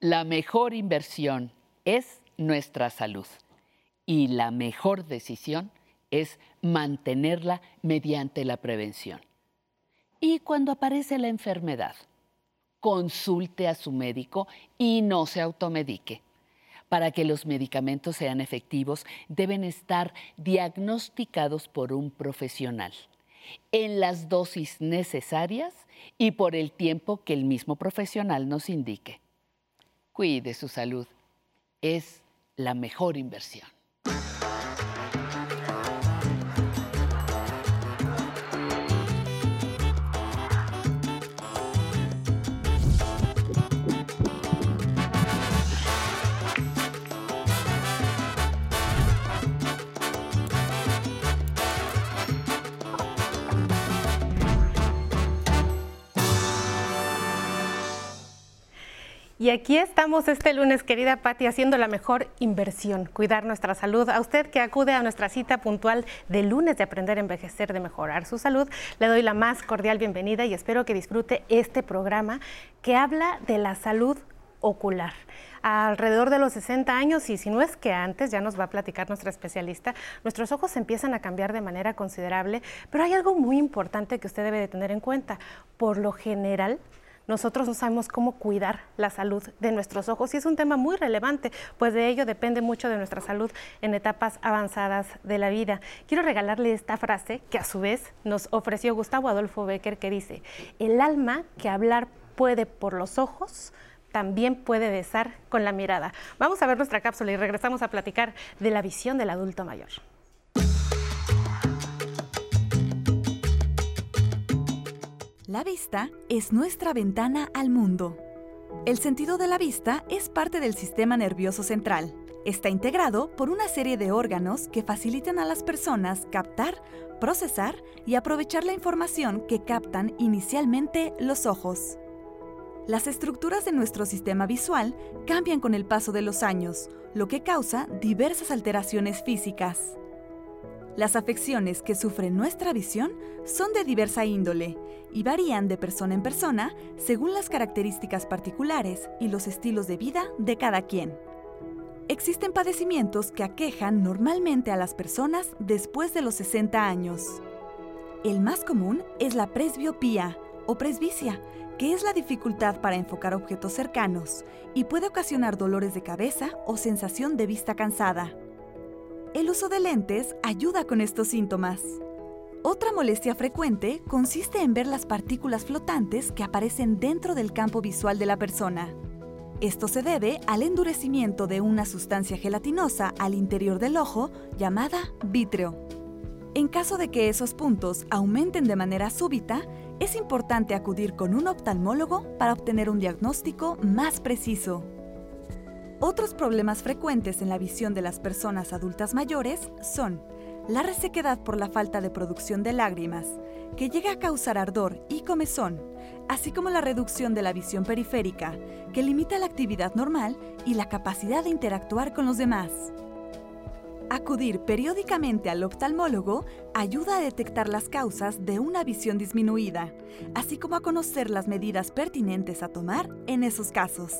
La mejor inversión es nuestra salud y la mejor decisión es mantenerla mediante la prevención. Y cuando aparece la enfermedad, consulte a su médico y no se automedique. Para que los medicamentos sean efectivos, deben estar diagnosticados por un profesional en las dosis necesarias y por el tiempo que el mismo profesional nos indique. Cuide su salud. Es la mejor inversión. Y aquí estamos este lunes, querida Patti, haciendo la mejor inversión, cuidar nuestra salud. A usted que acude a nuestra cita puntual de lunes de aprender a envejecer, de mejorar su salud, le doy la más cordial bienvenida y espero que disfrute este programa que habla de la salud ocular. Alrededor de los 60 años, y si no es que antes, ya nos va a platicar nuestra especialista, nuestros ojos empiezan a cambiar de manera considerable, pero hay algo muy importante que usted debe de tener en cuenta. Por lo general, nosotros no sabemos cómo cuidar la salud de nuestros ojos y es un tema muy relevante, pues de ello depende mucho de nuestra salud en etapas avanzadas de la vida. Quiero regalarle esta frase que a su vez nos ofreció Gustavo Adolfo Becker que dice, el alma que hablar puede por los ojos, también puede besar con la mirada. Vamos a ver nuestra cápsula y regresamos a platicar de la visión del adulto mayor. La vista es nuestra ventana al mundo. El sentido de la vista es parte del sistema nervioso central. Está integrado por una serie de órganos que facilitan a las personas captar, procesar y aprovechar la información que captan inicialmente los ojos. Las estructuras de nuestro sistema visual cambian con el paso de los años, lo que causa diversas alteraciones físicas. Las afecciones que sufre nuestra visión son de diversa índole y varían de persona en persona según las características particulares y los estilos de vida de cada quien. Existen padecimientos que aquejan normalmente a las personas después de los 60 años. El más común es la presbiopía o presbicia, que es la dificultad para enfocar objetos cercanos y puede ocasionar dolores de cabeza o sensación de vista cansada. El uso de lentes ayuda con estos síntomas. Otra molestia frecuente consiste en ver las partículas flotantes que aparecen dentro del campo visual de la persona. Esto se debe al endurecimiento de una sustancia gelatinosa al interior del ojo llamada vítreo. En caso de que esos puntos aumenten de manera súbita, es importante acudir con un oftalmólogo para obtener un diagnóstico más preciso. Otros problemas frecuentes en la visión de las personas adultas mayores son la resequedad por la falta de producción de lágrimas, que llega a causar ardor y comezón, así como la reducción de la visión periférica, que limita la actividad normal y la capacidad de interactuar con los demás. Acudir periódicamente al oftalmólogo ayuda a detectar las causas de una visión disminuida, así como a conocer las medidas pertinentes a tomar en esos casos.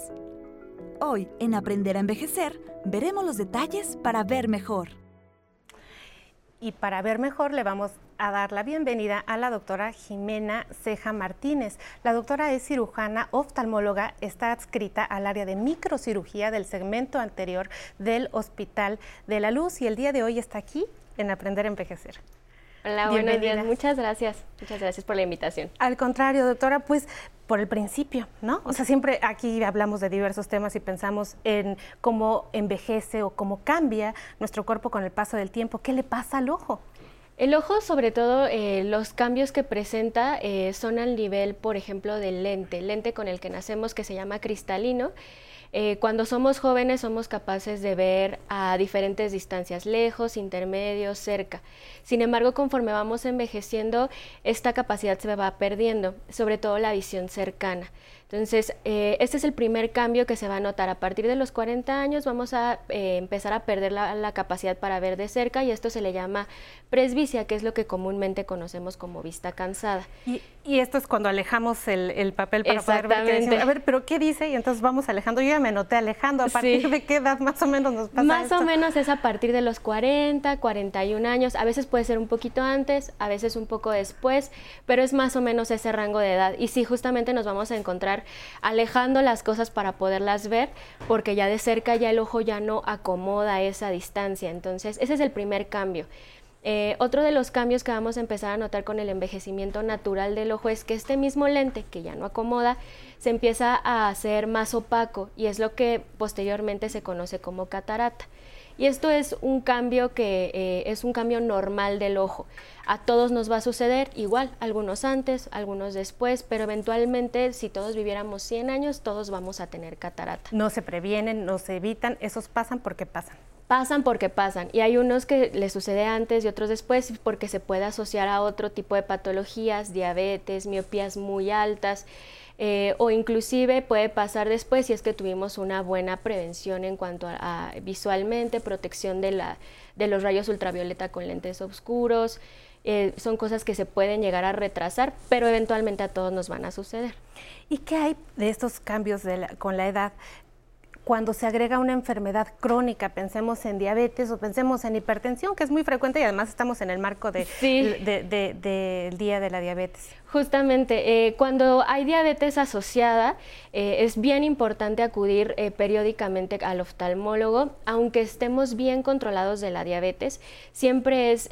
Hoy, en Aprender a Envejecer, veremos los detalles para ver mejor. Y para ver mejor le vamos a dar la bienvenida a la doctora Jimena Ceja Martínez. La doctora es cirujana oftalmóloga, está adscrita al área de microcirugía del segmento anterior del Hospital de la Luz y el día de hoy está aquí en Aprender a Envejecer. Hola, buenos días. Muchas gracias. Muchas gracias por la invitación. Al contrario, doctora, pues por el principio, ¿no? O sea, siempre aquí hablamos de diversos temas y pensamos en cómo envejece o cómo cambia nuestro cuerpo con el paso del tiempo. ¿Qué le pasa al ojo? El ojo, sobre todo, eh, los cambios que presenta eh, son al nivel, por ejemplo, del lente, lente con el que nacemos que se llama cristalino eh, cuando somos jóvenes somos capaces de ver a diferentes distancias, lejos, intermedios, cerca. Sin embargo, conforme vamos envejeciendo, esta capacidad se va perdiendo, sobre todo la visión cercana. Entonces, eh, este es el primer cambio que se va a notar. A partir de los 40 años vamos a eh, empezar a perder la, capacidad para ver de cerca y esto se le llama presbicia, que es lo que comúnmente conocemos como vista cansada. Y, esto es cuando alejamos el, papel para poder ver. a ver, pero ¿qué dice? Y entonces vamos alejando. Yo ya me noté alejando. ¿A partir de qué edad más o menos nos pasa Más o menos es a partir de los 40, 41 años. A veces puede ser un poquito antes, a veces un poco después, pero es más o menos ese rango de edad. Y sí, justamente nos vamos a encontrar alejando las cosas para poderlas ver, porque ya de cerca ya el ojo ya no acomoda esa distancia. Entonces, ese es el primer cambio. Eh, otro de los cambios que vamos a empezar a notar con el envejecimiento natural del ojo es que este mismo lente, que ya no acomoda, se empieza a hacer más opaco y es lo que posteriormente se conoce como catarata. Y esto es un cambio que eh, es un cambio normal del ojo. A todos nos va a suceder igual, algunos antes, algunos después, pero eventualmente si todos viviéramos 100 años, todos vamos a tener catarata. No se previenen, no se evitan, esos pasan porque pasan. Pasan porque pasan. Y hay unos que les sucede antes y otros después porque se puede asociar a otro tipo de patologías, diabetes, miopías muy altas. Eh, o inclusive puede pasar después si es que tuvimos una buena prevención en cuanto a, visualmente, protección de, la, de los rayos ultravioleta con lentes oscuros. Eh, son cosas que se pueden llegar a retrasar, pero eventualmente a todos nos van a suceder. ¿Y qué hay de estos cambios con la edad? Cuando se agrega una enfermedad crónica, pensemos en diabetes o pensemos en hipertensión, que es muy frecuente y además estamos en el marco del de, Día de la Diabetes. Justamente, eh, cuando hay diabetes asociada, eh, es bien importante acudir eh, periódicamente al oftalmólogo, aunque estemos bien controlados de la diabetes, siempre es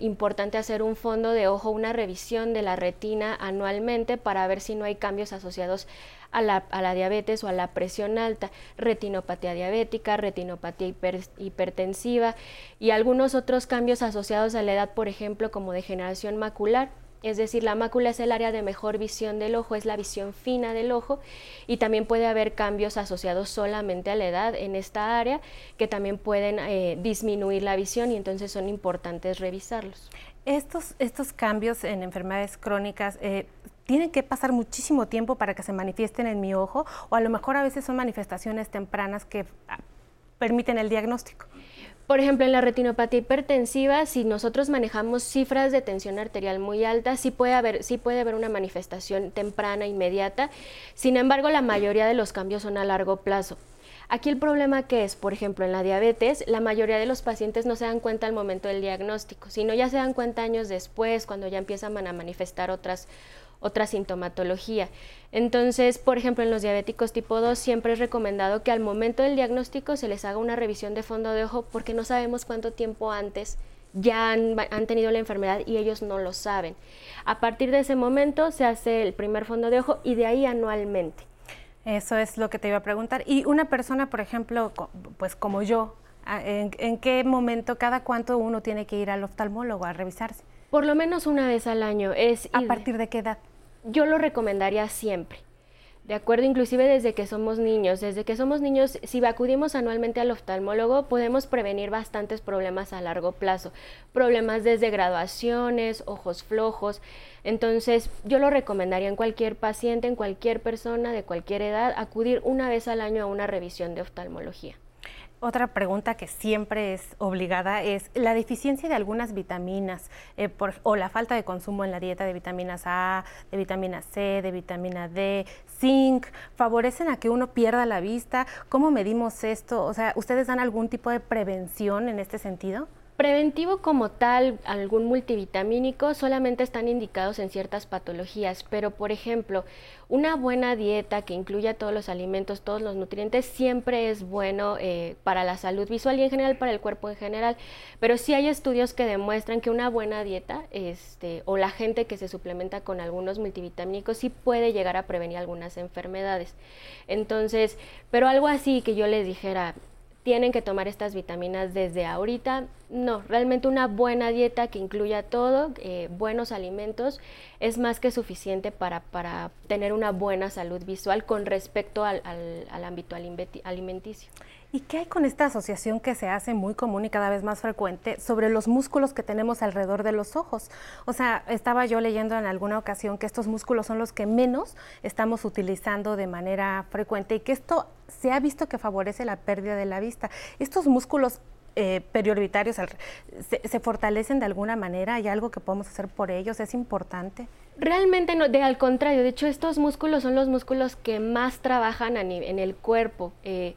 importante hacer un fondo de ojo, una revisión de la retina anualmente para ver si no hay cambios asociados a la, diabetes o a la presión alta, retinopatía diabética, retinopatía hipertensiva y algunos otros cambios asociados a la edad, por ejemplo, como degeneración macular. Es decir, la mácula es el área de mejor visión del ojo, es la visión fina del ojo y también puede haber cambios asociados solamente a la edad en esta área que también pueden eh, disminuir la visión y entonces son importantes revisarlos. Estos, estos cambios en enfermedades crónicas eh, tienen que pasar muchísimo tiempo para que se manifiesten en mi ojo o a lo mejor a veces son manifestaciones tempranas que ah, permiten el diagnóstico. Por ejemplo, en la retinopatía hipertensiva, si nosotros manejamos cifras de tensión arterial muy altas, sí puede haber, sí puede haber una manifestación temprana, inmediata. Sin embargo, la mayoría de los cambios son a largo plazo. Aquí el problema que es, por ejemplo, en la diabetes, la mayoría de los pacientes no se dan cuenta al momento del diagnóstico, sino ya se dan cuenta años después, cuando ya empiezan a manifestar otras, otra sintomatología. Entonces, por ejemplo, en los diabéticos tipo 2 siempre es recomendado que al momento del diagnóstico se les haga una revisión de fondo de ojo porque no sabemos cuánto tiempo antes ya han, tenido la enfermedad y ellos no lo saben. A partir de ese momento se hace el primer fondo de ojo y de ahí anualmente. Eso es lo que te iba a preguntar. Y una persona, por ejemplo, pues como yo, ¿en, en qué momento, cada cuánto uno tiene que ir al oftalmólogo a revisarse? Por lo menos una vez al año. Es ¿A partir de qué edad? Yo lo recomendaría siempre. De acuerdo, inclusive desde que somos niños. Desde que somos niños, si acudimos anualmente al oftalmólogo, podemos prevenir bastantes problemas a largo plazo. Problemas desde graduaciones, ojos flojos. Entonces, yo lo recomendaría en cualquier paciente, en cualquier persona de cualquier edad, acudir una vez al año a una revisión de oftalmología. Otra pregunta que siempre es obligada es la deficiencia de algunas vitaminas eh, o la falta de consumo en la dieta de vitaminas A, de vitamina C, de vitamina D, zinc, favorecen a que uno pierda la vista. ¿Cómo medimos esto? O sea, ¿ustedes dan algún tipo de prevención en este sentido? Preventivo como tal, algún multivitamínico, solamente están indicados en ciertas patologías, pero por ejemplo, una buena dieta que incluya todos los alimentos, todos los nutrientes, siempre es bueno eh, para la salud visual y en general para el cuerpo en general. Pero sí hay estudios que demuestran que una buena dieta este, o la gente que se suplementa con algunos multivitamínicos sí puede llegar a prevenir algunas enfermedades. Entonces, pero algo así que yo les dijera, tienen que tomar estas vitaminas desde ahorita. No, realmente una buena dieta que incluya todo, eh, buenos alimentos, es más que suficiente para, tener una buena salud visual con respecto al, ámbito alimenticio. ¿Y qué hay con esta asociación que se hace muy común y cada vez más frecuente sobre los músculos que tenemos alrededor de los ojos? O sea, estaba yo leyendo en alguna ocasión que estos músculos son los que menos estamos utilizando de manera frecuente y que esto se ha visto que favorece la pérdida de la vista. Estos músculos eh, periorbitarios se, fortalecen de alguna manera? ¿Hay algo que podemos hacer por ellos? ¿Es importante? Realmente no, de al contrario, de hecho estos músculos son los músculos que más trabajan en el cuerpo. Eh,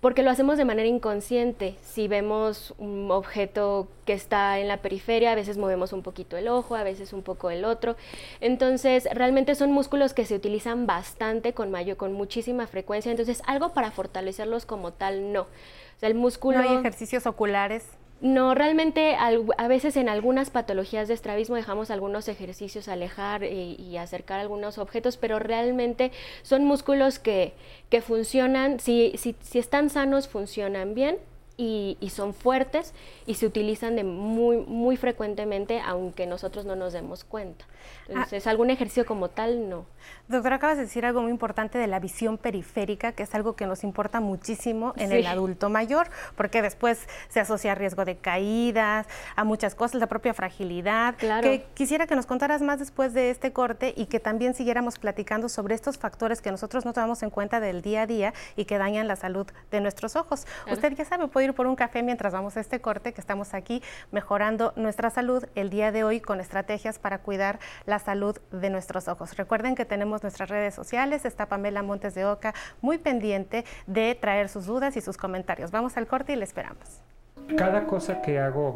porque lo hacemos de manera inconsciente. Si vemos un objeto que está en la periferia, a veces movemos un poquito el ojo, a veces un poco el otro. Entonces, realmente son músculos que se utilizan bastante con mayor, con muchísima frecuencia. Entonces, algo para fortalecerlos como tal, no. O sea, el músculo... ¿No hay ejercicios oculares? No, realmente a veces en algunas patologías de estrabismo dejamos algunos ejercicios alejar y, y, acercar algunos objetos, pero realmente son músculos que, que funcionan, si, si, si están sanos, funcionan bien y, y, son fuertes y se utilizan de muy, muy frecuentemente, aunque nosotros no nos demos cuenta. Entonces, algún ejercicio como tal, no. Doctora, acabas de decir algo muy importante de la visión periférica, que es algo que nos importa muchísimo en el adulto mayor, porque después se asocia a riesgo de caídas, a muchas cosas, la propia fragilidad. Claro. Que quisiera que nos contaras más después de este corte y que también siguiéramos platicando sobre estos factores que nosotros no tomamos en cuenta del día a día y que dañan la salud de nuestros ojos. Usted ya sabe, puede ir por un café mientras vamos a este corte, que estamos aquí mejorando nuestra salud el día de hoy con estrategias para cuidar la salud de nuestros ojos. Recuerden que tenemos nuestras redes sociales, está Pamela Montes de Oca muy pendiente de traer sus dudas y sus comentarios. Vamos al corte y le esperamos. Cada cosa que hago,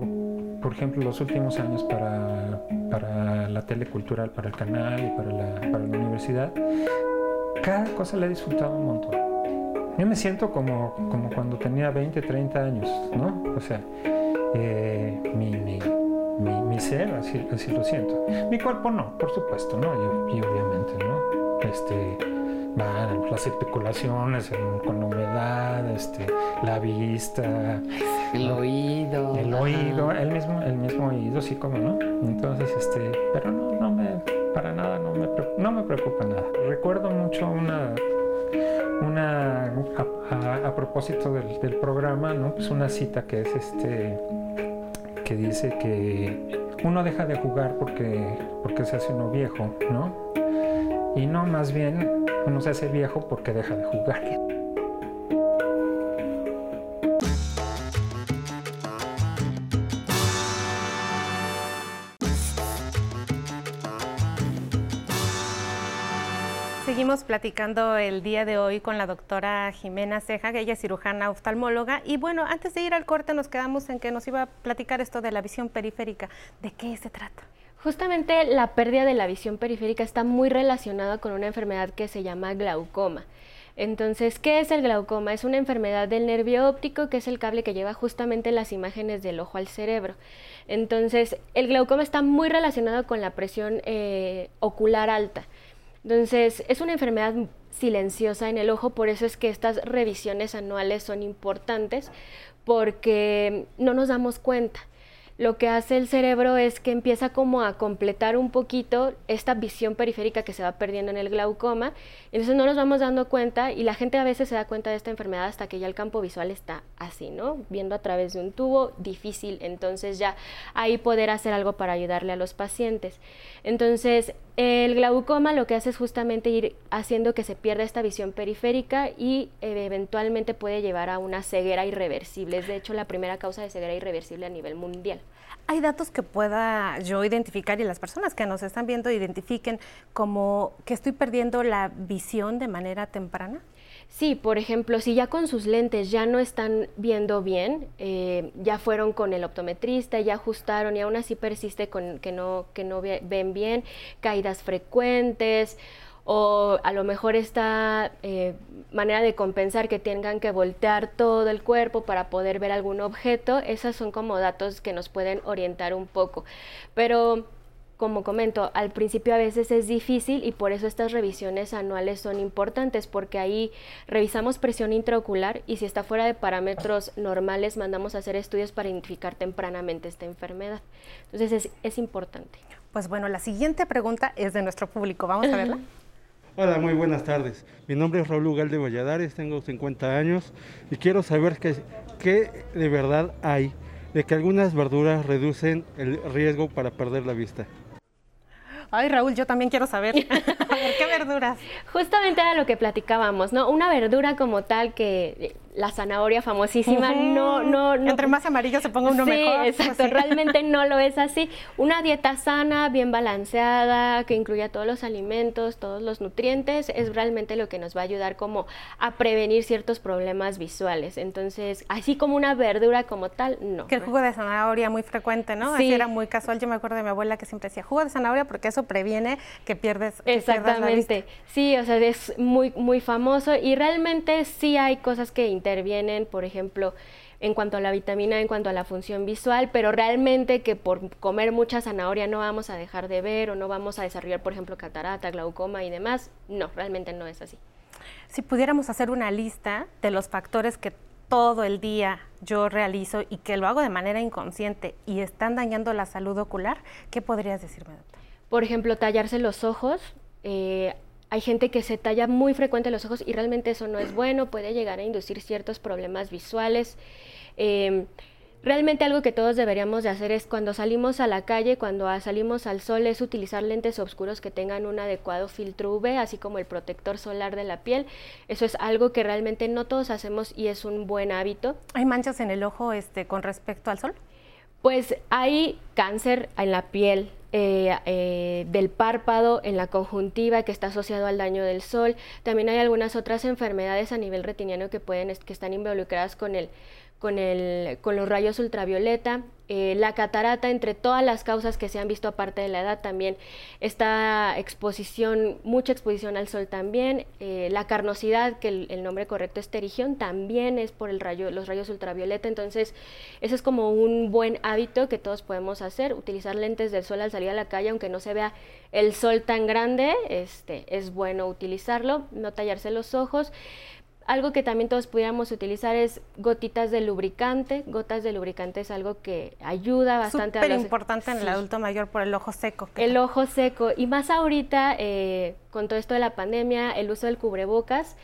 por ejemplo, los últimos años para, para la telecultural, para el canal y para la, para la universidad, cada cosa la he disfrutado un montón. Yo me siento como, como cuando tenía 20, 30 años, ¿no? O sea, eh, mi, mi mi, mi ser, así, así, lo siento. Mi cuerpo no, por supuesto, ¿no? Y, y obviamente, ¿no? Este, van las especulaciones con la humedad, este, la vista, el ¿no? oído, el oído, el mismo, el mismo oído, sí, como no. Entonces, este, pero no, no me, para nada, no me, no me preocupa nada. Recuerdo mucho una, una, a, propósito del, del, programa, ¿no? Pues una cita que es este que dice que uno deja de jugar porque, porque se hace uno viejo, ¿no? Y no, más bien uno se hace viejo porque deja de jugar. Seguimos platicando el día de hoy con la doctora Jimena Ceja, que ella es cirujana oftalmóloga. Y bueno, antes de ir al corte nos quedamos en que nos iba a platicar esto de la visión periférica. ¿De qué se trata? Justamente la pérdida de la visión periférica está muy relacionada con una enfermedad que se llama glaucoma. Entonces, ¿qué es el glaucoma? Es una enfermedad del nervio óptico, que es el cable que lleva justamente las imágenes del ojo al cerebro. Entonces, el glaucoma está muy relacionado con la presión eh, ocular alta. Entonces, es una enfermedad silenciosa en el ojo, por eso es que estas revisiones anuales son importantes, porque no nos damos cuenta lo que hace el cerebro es que empieza como a completar un poquito esta visión periférica que se va perdiendo en el glaucoma. Entonces no nos vamos dando cuenta y la gente a veces se da cuenta de esta enfermedad hasta que ya el campo visual está así, ¿no? Viendo a través de un tubo, difícil. Entonces ya ahí poder hacer algo para ayudarle a los pacientes. Entonces el glaucoma lo que hace es justamente ir haciendo que se pierda esta visión periférica y eh, eventualmente puede llevar a una ceguera irreversible. Es de hecho la primera causa de ceguera irreversible a nivel mundial. ¿Hay datos que pueda yo identificar y las personas que nos están viendo identifiquen como que estoy perdiendo la visión de manera temprana? Sí, por ejemplo, si ya con sus lentes ya no están viendo bien, eh, ya fueron con el optometrista, ya ajustaron y aún así persiste con que no, que no ven bien, caídas frecuentes o a lo mejor esta eh, manera de compensar que tengan que voltear todo el cuerpo para poder ver algún objeto, esas son como datos que nos pueden orientar un poco. Pero como comento, al principio a veces es difícil y por eso estas revisiones anuales son importantes porque ahí revisamos presión intraocular y si está fuera de parámetros normales mandamos a hacer estudios para identificar tempranamente esta enfermedad. Entonces es, es importante. Pues bueno, la siguiente pregunta es de nuestro público. Vamos a verla. Hola, muy buenas tardes. Mi nombre es Raúl Ugalde Valladares, tengo 50 años y quiero saber qué, qué de verdad hay de que algunas verduras reducen el riesgo para perder la vista. Ay, Raúl, yo también quiero saber. ¿qué verduras? Justamente era lo que platicábamos, ¿no? Una verdura como tal que la zanahoria famosísima, no, no, no. Entre más amarillo se ponga uno sí, mejor. Exacto, realmente no lo es así. Una dieta sana, bien balanceada, que incluya todos los alimentos, todos los nutrientes, es realmente lo que nos va a ayudar como a prevenir ciertos problemas visuales. Entonces, así como una verdura como tal, no. Que el jugo de zanahoria muy frecuente, ¿no? Sí. Así era muy casual. Yo me acuerdo de mi abuela que siempre decía jugo de zanahoria porque eso previene que pierdes. que pierdas la vista. Exactamente. Sí, o sea, es muy, muy famoso y realmente sí hay cosas que intervienen, por ejemplo, en cuanto a la vitamina, en cuanto a la función visual, pero realmente que por comer mucha zanahoria no vamos a dejar de ver o no vamos a desarrollar, por ejemplo, catarata, glaucoma y demás. No, realmente no es así. Si pudiéramos hacer una lista de los factores que todo el día yo realizo y que lo hago de manera inconsciente y están dañando la salud ocular, ¿qué podrías decirme, doctor? Por ejemplo, tallarse los ojos. eh, hay gente que se talla muy frecuente los ojos y realmente eso no es bueno, puede llegar a inducir ciertos problemas visuales. Eh, realmente algo que todos deberíamos de hacer es cuando salimos a la calle, cuando salimos al sol, es utilizar lentes oscuros que tengan un adecuado filtro UV, así como el protector solar de la piel. Eso es algo que realmente no todos hacemos y es un buen hábito. ¿Hay manchas en el ojo este, con respecto al sol? Pues hay cáncer en la piel, eh, eh, del párpado, en la conjuntiva que está asociado al daño del sol. También hay algunas otras enfermedades a nivel retiniano que pueden que están involucradas con el con, el, con los rayos ultravioleta, eh, la catarata, entre todas las causas que se han visto aparte de la edad también, esta exposición, mucha exposición al sol también, eh, la carnosidad, que el, nombre correcto es terigión, también es por el rayo, los rayos ultravioleta, entonces eso es como un buen hábito que todos podemos hacer, utilizar lentes del sol al salir a la calle, aunque no se vea el sol tan grande, este, es bueno utilizarlo, no tallarse los ojos. Algo que también todos pudiéramos utilizar es gotitas de lubricante. Gotas de lubricante es algo que ayuda bastante a Súper los- importante en el adulto mayor por el ojo seco. que- El ojo seco. Y más ahorita, eh, con todo esto de la pandemia, el uso del cubrebocas,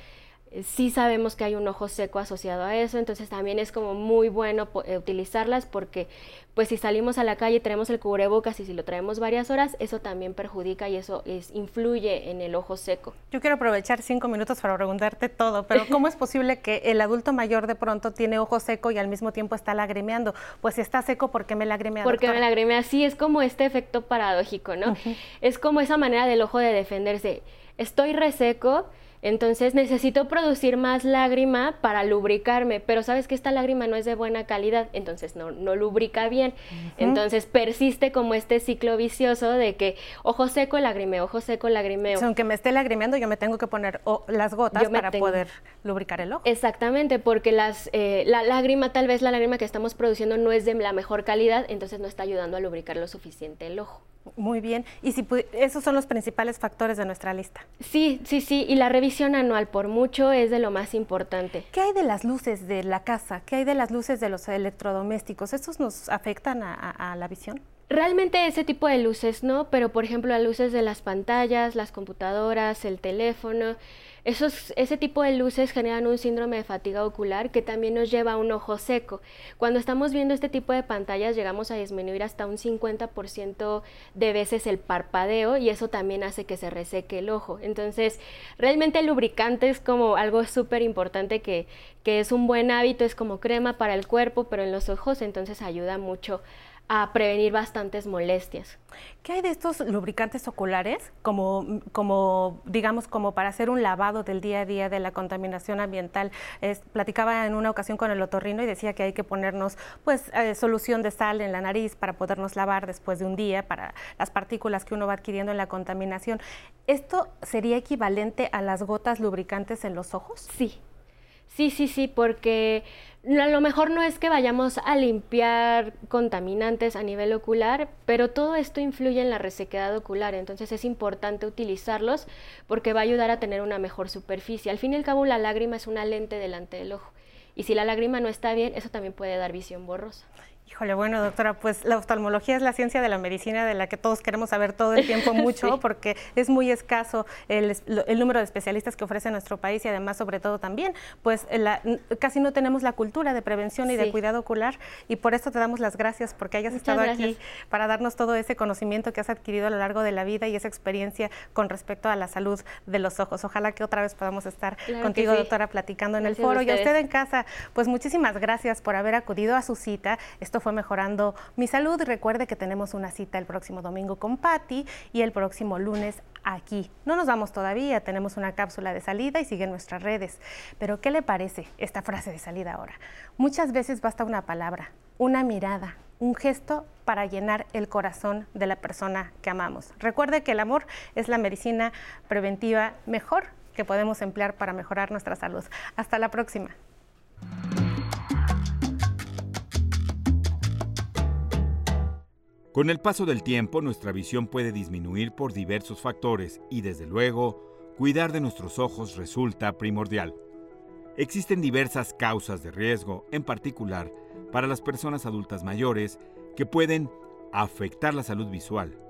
sí sabemos que hay un ojo seco asociado a eso, entonces también es como muy bueno eh, utilizarlas porque pues si salimos a la calle y tenemos el cubrebocas y si lo traemos varias horas, eso también perjudica y eso es, influye en el ojo seco. Yo quiero aprovechar cinco minutos para preguntarte todo, pero ¿cómo es posible que el adulto mayor de pronto tiene ojo seco y al mismo tiempo está lagrimeando? Pues si está seco, ¿por qué me lagrimea? Porque me lagrimea, sí, es como este efecto paradójico, ¿no? Es como esa manera del ojo de defenderse. Estoy reseco, entonces necesito producir más lágrima para lubricarme, pero sabes que esta lágrima no es de buena calidad, entonces no, no lubrica bien. Entonces persiste como este ciclo vicioso de que ojo seco, lagrimeo, ojo seco, lagrimeo. O sea, aunque me esté lagrimeando, yo me tengo que poner las gotas para tengo- poder lubricar el ojo. Exactamente, porque las, eh, la lágrima, tal vez la lágrima que estamos produciendo no es de la mejor calidad, entonces no está ayudando a lubricar lo suficiente el ojo. Muy bien. Y si esos son los principales factores de nuestra lista. Sí, sí, sí, y la revisión anual por mucho es de lo más importante. ¿Qué hay de las luces de la casa? ¿Qué hay de las luces de los electrodomésticos? ¿Estos nos afectan a, a- a la visión? Realmente ese tipo de luces no, pero por ejemplo las luces de las pantallas, las computadoras, el teléfono, ese tipo de luces generan un síndrome de fatiga ocular que también nos lleva a un ojo seco. Cuando estamos viendo este tipo de pantallas llegamos a disminuir hasta un 50% de veces el parpadeo y eso también hace que se reseque el ojo. Entonces, realmente el lubricante es como algo súper importante que, que es un buen hábito, es como crema para el cuerpo, pero en los ojos entonces ayuda mucho a prevenir bastantes molestias. ¿Qué hay de estos lubricantes oculares, como, como digamos, como para hacer un lavado del día a día de la contaminación ambiental? Es- platicaba en una ocasión con el otorrino y decía que hay que ponernos, pues, eh, solución de sal en la nariz para podernos lavar después de un día para las partículas que uno va adquiriendo en la contaminación. ¿Esto sería equivalente a las gotas lubricantes en los ojos? Sí, sí, sí, sí, porque a lo mejor no es que vayamos a limpiar contaminantes a nivel ocular, pero todo esto influye en la resequedad ocular, entonces es importante utilizarlos porque va a ayudar a tener una mejor superficie. Al fin y al cabo, la lágrima es una lente delante del ojo. Y si la lágrima no está bien, eso también puede dar visión borrosa. Híjole, bueno, doctora, pues la oftalmología es la ciencia de la medicina de la que todos queremos saber todo el tiempo mucho, porque es muy escaso el, número de especialistas que ofrece nuestro país y además, sobre todo también, pues casi no tenemos la cultura de prevención y de cuidado ocular y por eso te damos las gracias porque hayas estado aquí para darnos todo ese conocimiento que has adquirido a lo largo de la vida y esa experiencia con respecto a la salud de los ojos. Ojalá que otra vez podamos estar contigo, doctora, platicando en el foro. Y a usted en casa, pues muchísimas gracias por haber acudido a su cita fue Mejorando mi Salud. Recuerde que tenemos una cita el próximo domingo con Patti y el próximo lunes aquí. No nos vamos todavía, tenemos una cápsula de salida y sigue nuestras redes. Pero ¿qué le parece esta frase de salida ahora? Muchas veces basta una palabra, una mirada, un gesto para llenar el corazón de la persona que amamos. Recuerde que el amor es la medicina preventiva mejor que podemos emplear para mejorar nuestra salud. Hasta la próxima. Con el paso del tiempo, nuestra visión puede disminuir por diversos factores y, desde luego, cuidar de nuestros ojos resulta primordial. Existen diversas causas de riesgo, en particular para las personas adultas mayores, que pueden afectar la salud visual.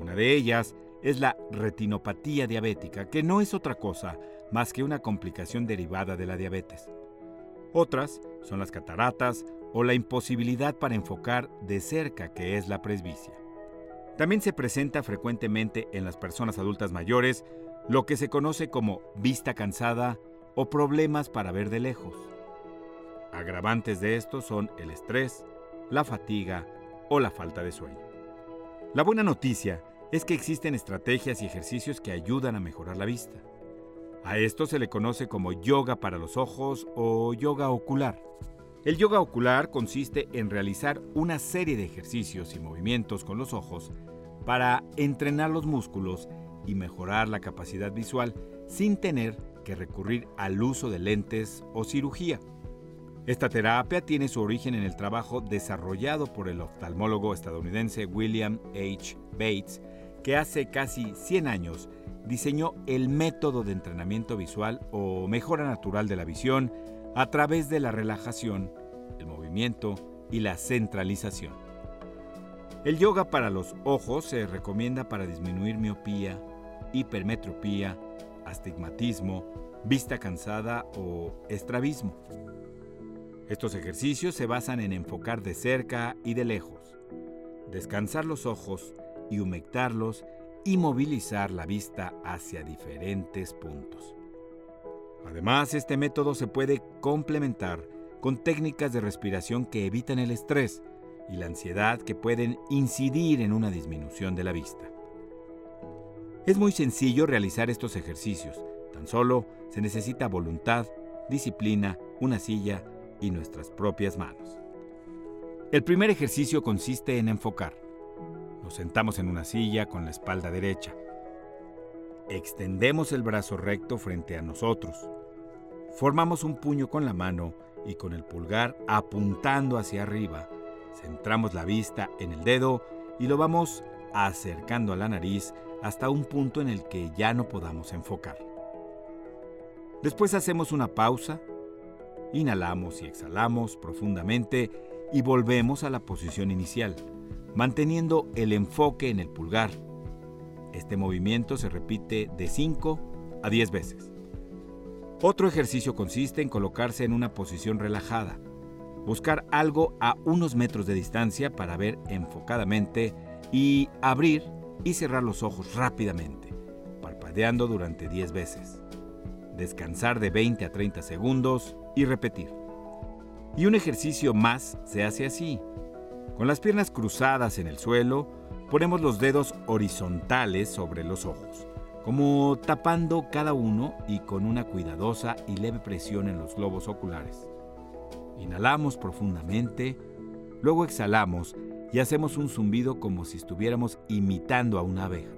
Una de ellas es la retinopatía diabética, que no es otra cosa más que una complicación derivada de la diabetes. Otras son las cataratas o la imposibilidad para enfocar de cerca que es la presbicia. También se presenta frecuentemente en las personas adultas mayores lo que se conoce como vista cansada o problemas para ver de lejos. Agravantes de esto son el estrés, la fatiga o la falta de sueño. La buena noticia es que existen estrategias y ejercicios que ayudan a mejorar la vista. A esto se le conoce como yoga para los ojos o yoga ocular. El yoga ocular consiste en realizar una serie de ejercicios y movimientos con los ojos para entrenar los músculos y mejorar la capacidad visual sin tener que recurrir al uso de lentes o cirugía. Esta terapia tiene su origen en el trabajo desarrollado por el oftalmólogo estadounidense William H. Bates, que hace casi 100 años diseñó el método de entrenamiento visual o mejora natural de la visión a través de la relajación, el y la centralización. El yoga para los ojos se recomienda para disminuir miopía, hipermetropía, astigmatismo, vista cansada o estrabismo. Estos ejercicios se basan en enfocar de cerca y de lejos, descansar los ojos y humectarlos y movilizar la vista hacia diferentes puntos. Además, este método se puede complementar con técnicas de respiración que evitan el estrés y la ansiedad que pueden incidir en una disminución de la vista. Es muy sencillo realizar estos ejercicios, tan solo se necesita voluntad, disciplina, una silla y nuestras propias manos. El primer ejercicio consiste en enfocar. Nos sentamos en una silla con la espalda derecha. Extendemos el brazo recto frente a nosotros. Formamos un puño con la mano y con el pulgar apuntando hacia arriba. Centramos la vista en el dedo y lo vamos acercando a la nariz hasta un punto en el que ya no podamos enfocar. Después hacemos una pausa, inhalamos y exhalamos profundamente y volvemos a la posición inicial, manteniendo el enfoque en el pulgar este movimiento se repite de 5 a 10 veces. Otro ejercicio consiste en colocarse en una posición relajada, buscar algo a unos metros de distancia para ver enfocadamente y abrir y cerrar los ojos rápidamente, parpadeando durante 10 veces. Descansar de 20 a 30 segundos y repetir. Y un ejercicio más se hace así, con las piernas cruzadas en el suelo, Ponemos los dedos horizontales sobre los ojos, como tapando cada uno y con una cuidadosa y leve presión en los globos oculares. Inhalamos profundamente, luego exhalamos y hacemos un zumbido como si estuviéramos imitando a una abeja.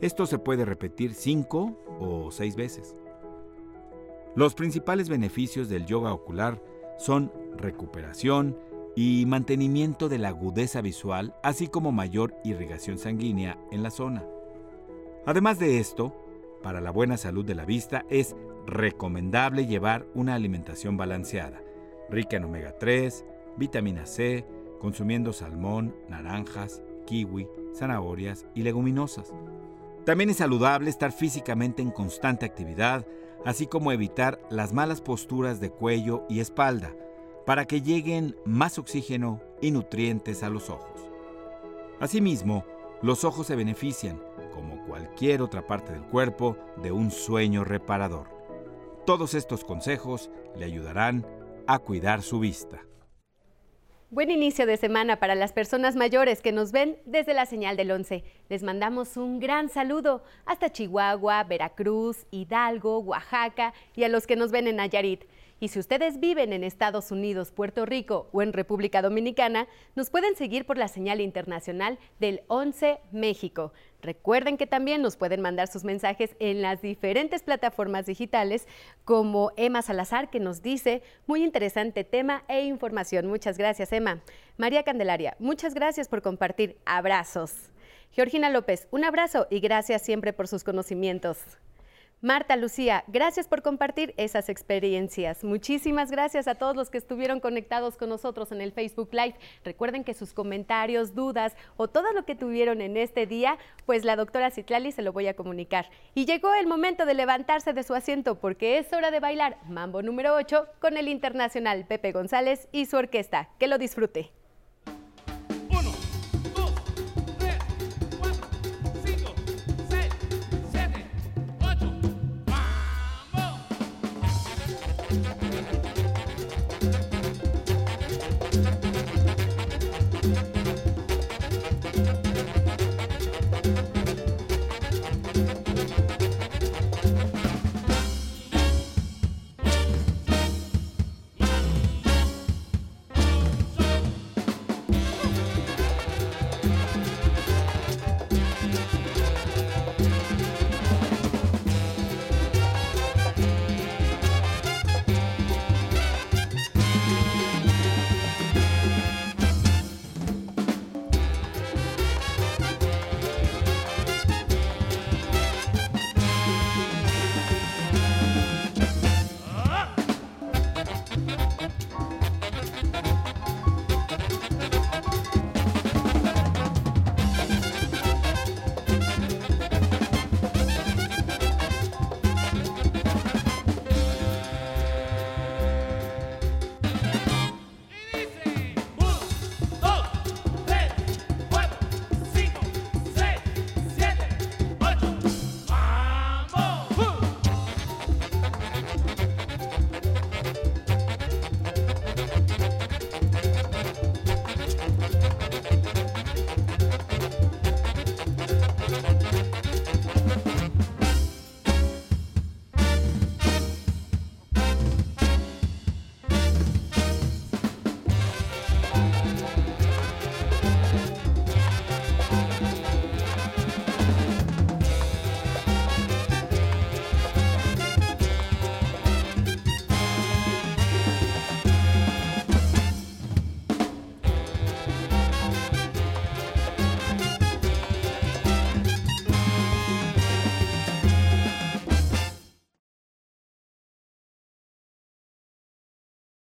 Esto se puede repetir cinco o seis veces. Los principales beneficios del yoga ocular son recuperación, y mantenimiento de la agudeza visual, así como mayor irrigación sanguínea en la zona. Además de esto, para la buena salud de la vista es recomendable llevar una alimentación balanceada, rica en omega 3, vitamina C, consumiendo salmón, naranjas, kiwi, zanahorias y leguminosas. También es saludable estar físicamente en constante actividad, así como evitar las malas posturas de cuello y espalda, para que lleguen más oxígeno y nutrientes a los ojos. Asimismo, los ojos se benefician, como cualquier otra parte del cuerpo, de un sueño reparador. Todos estos consejos le ayudarán a cuidar su vista. Buen inicio de semana para las personas mayores que nos ven desde la señal del 11. Les mandamos un gran saludo hasta Chihuahua, Veracruz, Hidalgo, Oaxaca y a los que nos ven en Nayarit. Y si ustedes viven en Estados Unidos, Puerto Rico o en República Dominicana, nos pueden seguir por la señal internacional del 11 México. Recuerden que también nos pueden mandar sus mensajes en las diferentes plataformas digitales, como Emma Salazar, que nos dice, muy interesante tema e información. Muchas gracias, Emma. María Candelaria, muchas gracias por compartir. Abrazos. Georgina López, un abrazo y gracias siempre por sus conocimientos. Marta, Lucía, gracias por compartir esas experiencias. Muchísimas gracias a todos los que estuvieron conectados con nosotros en el Facebook Live. Recuerden que sus comentarios, dudas o todo lo que tuvieron en este día, pues la doctora Citlali se lo voy a comunicar. Y llegó el momento de levantarse de su asiento porque es hora de bailar Mambo número 8 con el internacional Pepe González y su orquesta. Que lo disfrute.